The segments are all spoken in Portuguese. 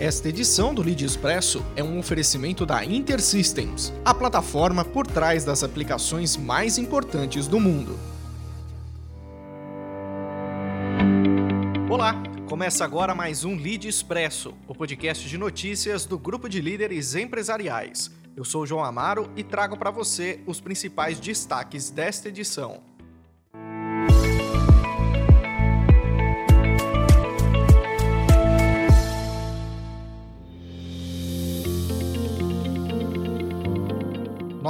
Esta edição do Lead Expresso é um oferecimento da InterSystems, a plataforma por trás das aplicações mais importantes do mundo. Olá, começa agora mais um Lead Expresso, o podcast de notícias do grupo de líderes empresariais. Eu sou o João Amaro e trago para você os principais destaques desta edição.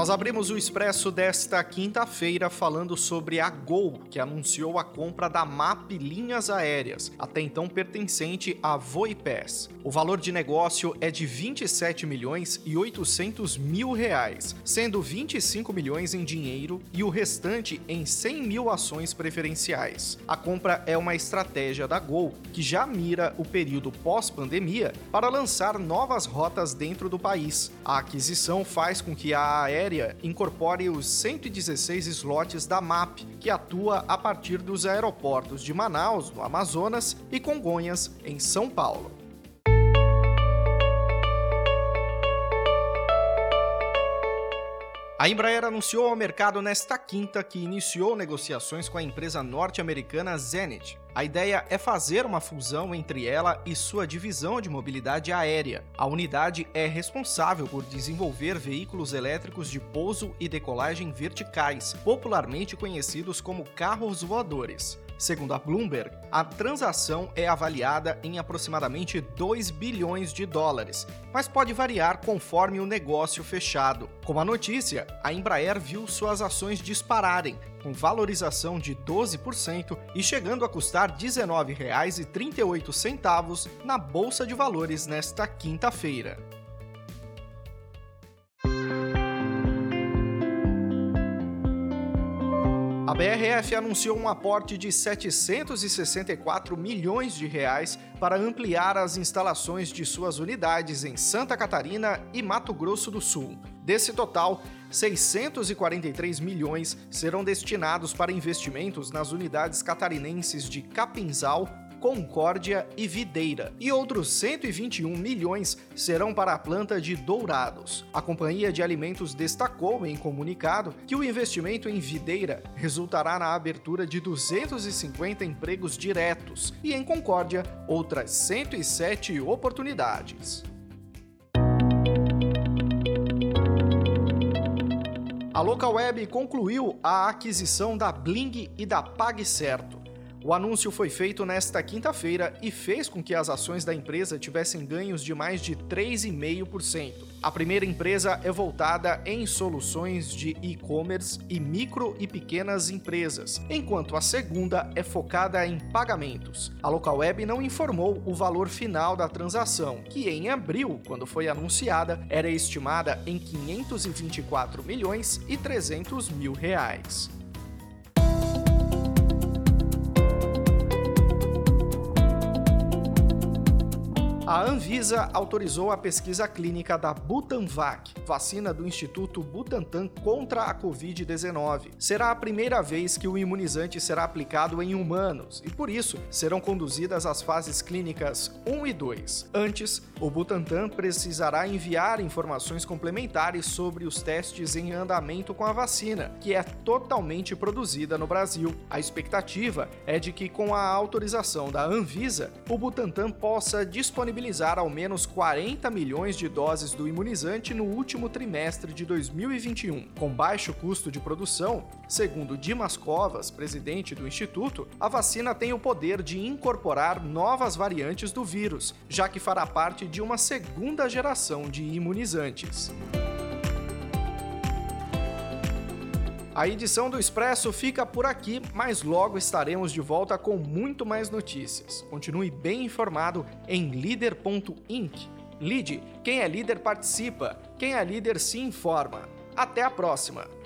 Nós abrimos o Expresso desta quinta-feira falando sobre a Gol, que anunciou a compra da MAP Linhas Aéreas, até então pertencente à Voipass. O valor de negócio é de 27 milhões e 800 mil reais, sendo 25 milhões em dinheiro e o restante em 100 mil ações preferenciais. A compra é uma estratégia da Gol, que já mira o período pós-pandemia para lançar novas rotas dentro do país. A aquisição faz com que a aérea aérea incorpore os 116 slots da MAP, que atua a partir dos aeroportos de Manaus, no Amazonas, e Congonhas, em São Paulo. A Embraer anunciou ao mercado nesta quinta que iniciou negociações com a empresa norte-americana Zenit. A ideia é fazer uma fusão entre ela e sua divisão de mobilidade aérea. A unidade é responsável por desenvolver veículos elétricos de pouso e decolagem verticais, popularmente conhecidos como carros voadores. Segundo a Bloomberg, a transação é avaliada em aproximadamente 2 bilhões de dólares, mas pode variar conforme o negócio fechado. Com a notícia, a Embraer viu suas ações dispararem, com valorização de 12% e chegando a custar R$ 19,38 na Bolsa de Valores nesta quinta-feira. A BRF anunciou um aporte de 764 milhões de reais para ampliar as instalações de suas unidades em Santa Catarina e Mato Grosso do Sul. Desse total, 643 milhões serão destinados para investimentos nas unidades catarinenses de Capinzal, Concórdia e Videira, e outros 121 milhões serão para a planta de Dourados. A Companhia de Alimentos destacou em comunicado que o investimento em Videira resultará na abertura de 250 empregos diretos e em Concórdia outras 107 oportunidades. A Localweb concluiu a aquisição da Bling e da PagCerto. O anúncio foi feito nesta quinta-feira e fez com que as ações da empresa tivessem ganhos de mais de 3,5%. A primeira empresa é voltada em soluções de e-commerce e micro e pequenas empresas, enquanto a segunda é focada em pagamentos. A Localweb não informou o valor final da transação, que em abril, quando foi anunciada, era estimada em 524 milhões e 300 mil reais. A Anvisa autorizou a pesquisa clínica da Butanvac, vacina do Instituto Butantan contra a Covid-19. Será a primeira vez que o imunizante será aplicado em humanos e, por isso, serão conduzidas as fases clínicas 1 e 2. Antes, o Butantan precisará enviar informações complementares sobre os testes em andamento com a vacina, que é totalmente produzida no Brasil. A expectativa é de que, com a autorização da Anvisa, o Butantan possa disponibilizar disponibilizar ao menos 40 milhões de doses do imunizante no último trimestre de 2021. Com baixo custo de produção, segundo Dimas Covas, presidente do instituto, a vacina tem o poder de incorporar novas variantes do vírus, já que fará parte de uma segunda geração de imunizantes. A edição do Expresso fica por aqui, mas logo estaremos de volta com muito mais notícias. Continue bem informado em líder.inc. Lide, quem é líder participa, quem é líder se informa. Até a próxima!